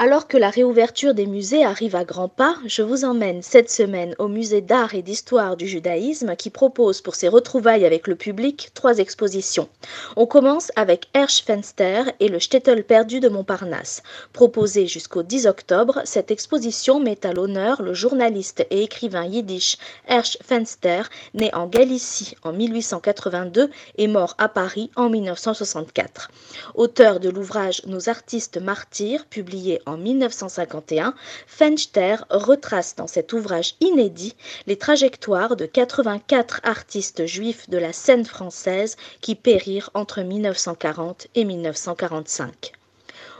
Alors que la réouverture des musées arrive à grands pas, je vous emmène cette semaine au musée d'art et d'histoire du judaïsme qui propose pour ses retrouvailles avec le public trois expositions. On commence avec Hersch Fenster et le Shtetl perdu de Montparnasse. Proposée jusqu'au 10 octobre, cette exposition met à l'honneur le journaliste et écrivain yiddish Hersch Fenster, né en Galicie en 1882 et mort à Paris en 1964. Auteur de l'ouvrage Nos artistes martyrs, publié en 1951, Fenster retrace dans cet ouvrage inédit les trajectoires de 84 artistes juifs de la scène française qui périrent entre 1940 et 1945.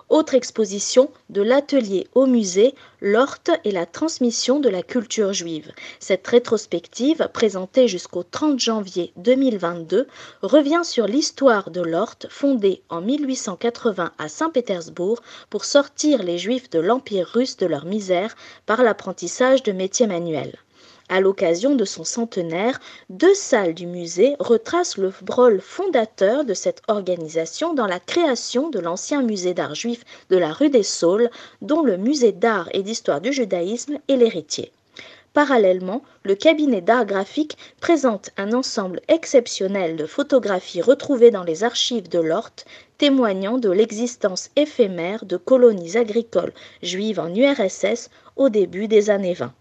Autre exposition de l'atelier au musée, l'Horte et la transmission de la culture juive. Cette rétrospective, présentée jusqu'au 30 janvier 2022, revient sur l'histoire de l'Horte fondée en 1880 à Saint-Pétersbourg pour sortir les juifs de l'Empire russe de leur misère par l'apprentissage de métiers manuels. À l'occasion de son centenaire, deux salles du musée retracent le rôle fondateur de cette organisation dans la création de l'ancien musée d'art juif de la rue des Saules, dont le musée d'art et d'histoire du judaïsme est l'héritier. Parallèlement, le cabinet d'art graphique présente un ensemble exceptionnel de photographies retrouvées dans les archives de l'Horte, témoignant de l'existence éphémère de colonies agricoles juives en URSS au début des années 20.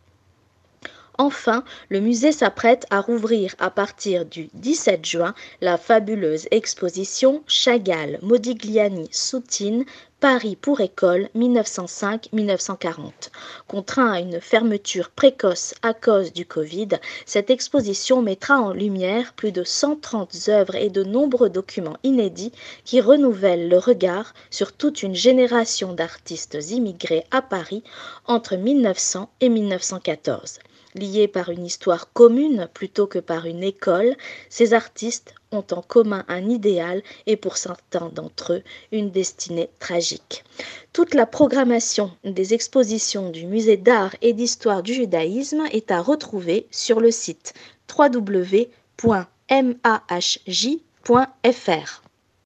Enfin, le musée s'apprête à rouvrir à partir du 17 juin la fabuleuse exposition Chagall, Modigliani, Soutine, Paris pour école 1905-1940. Contraint à une fermeture précoce à cause du Covid, cette exposition mettra en lumière plus de 130 œuvres et de nombreux documents inédits qui renouvellent le regard sur toute une génération d'artistes immigrés à Paris entre 1900 et 1914. Liés par une histoire commune plutôt que par une école, ces artistes ont en commun un idéal et pour certains d'entre eux une destinée tragique. Toute la programmation des expositions du musée d'art et d'histoire du judaïsme est à retrouver sur le site www.mahj.fr.